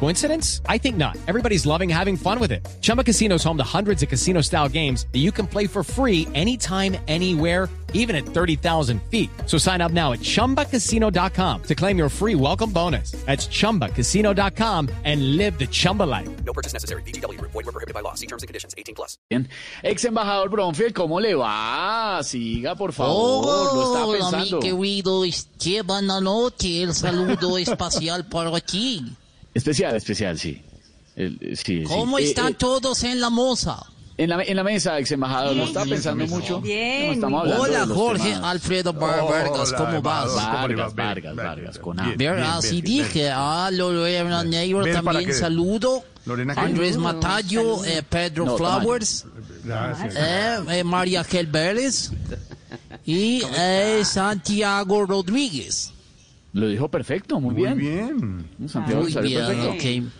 Coincidence? I think not. Everybody's loving having fun with it. Chumba Casino is home to hundreds of casino style games that you can play for free anytime, anywhere, even at 30,000 feet. So sign up now at chumbacasino.com to claim your free welcome bonus. That's chumbacasino.com and live the Chumba life. No purchase necessary. BGW. Void were prohibited by law. See terms and conditions. 18 plus. Bien. Ex embajador Bronfield, ¿cómo le va? Siga, por favor. lo estaba Hola, mi pensando. querido Esteban Anoche, el saludo espacial para ti. Especial, especial, sí. El- eh, sí. ¿Cómo Eh, están eh, todos en la moza? en, la, en la mesa, ex embajador, lo estaba pensando mucho. Bien, Hola, Jorge temas- Alfredo Bar- Vargas, ¿cómo vas? Vargas, Vargas, Vargas, con A. Así dije, ah, Lorena Negro Bien, ¿para también saludo. Lorena. Andrés Matayo, eh, Pedro No, Flowers, eh, eh, María Gel Vélez y eh, Santiago Rodríguez. Lo dijo perfecto, muy, Muy bien. bien. Santiago Muy salió bien, perfecto. ok.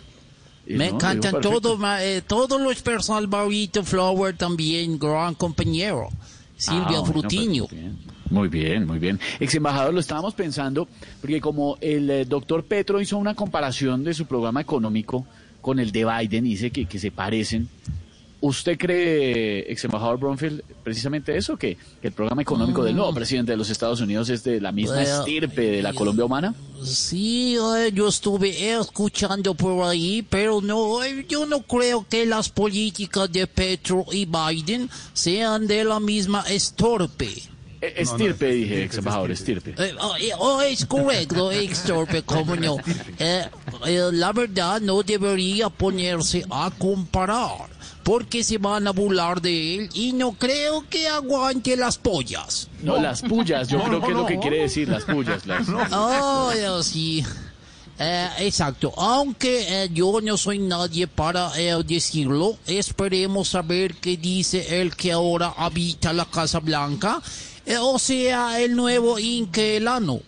Me no, encantan todos, eh, todos los personal Barito Flower también, gran compañero. Silvia Ah, bueno, pues. Muy bien, muy bien. Ex embajador, lo estábamos pensando, porque como el eh, doctor Petro hizo una comparación de su programa económico con el de Biden, dice que, que se parecen. ¿Usted cree, ex embajador Bromfield, precisamente eso? Que, que el programa económico del nuevo presidente de los Estados Unidos es de la misma Bueno, estirpe de la Colombia humana? Sí, eh, yo estuve escuchando por ahí, pero no, eh, yo no creo que las políticas de Petro y Biden sean de la misma estorpe. Eh, Estirpe, dije, ex embajador, estirpe. Eh, oh, eh, oh, es correcto, estorpe, cómo no. Eh, eh, la verdad no debería ponerse a comparar, porque se van a burlar de él y no creo que aguante las pollas. No, las pullas, yo creo que es lo que quiere decir, las pullas. Las... Oh, sí. Eh, exacto. Aunque eh, yo no soy nadie para eh, decirlo, esperemos saber qué dice el que ahora habita la Casa Blanca, o sea, el nuevo inquilano.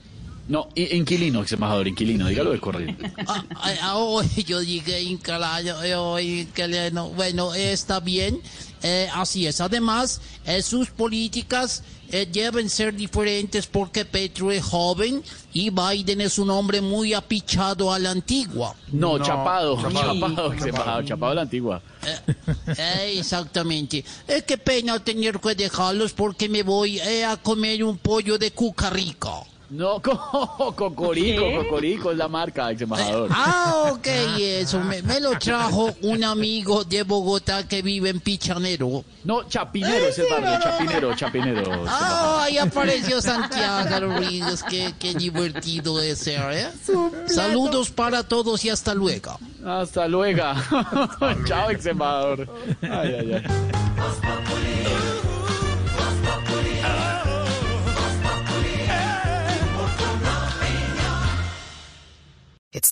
No, inquilino, ex embajador, inquilino, dígalo de corriente. Ah, ah, yo dije inquilino. Bueno, está bien. Eh, así es. Además, eh, sus políticas eh, deben ser diferentes porque Petro es joven y Biden es un hombre muy apichado a la antigua. No, No, chapado, chapado. chapado, ex embajador, chapado de la antigua. Eh, exactamente. Es que pena tener que dejarlos porque me voy eh, a comer un pollo de cucarica. No, co- cocorico, cocorico es la marca, ex embajador. Ah, ok, eso. Me, me lo trajo un amigo de Bogotá que vive en Pichanero. No, chapinero es el barrio, chapinero, chapinero. Ah, ahí apareció Santiago Rodríguez. Qué, qué divertido de ser, ¿eh? Saludos para todos y hasta luego. Hasta luego. Chao, ex embajador. Ay, ay, ay.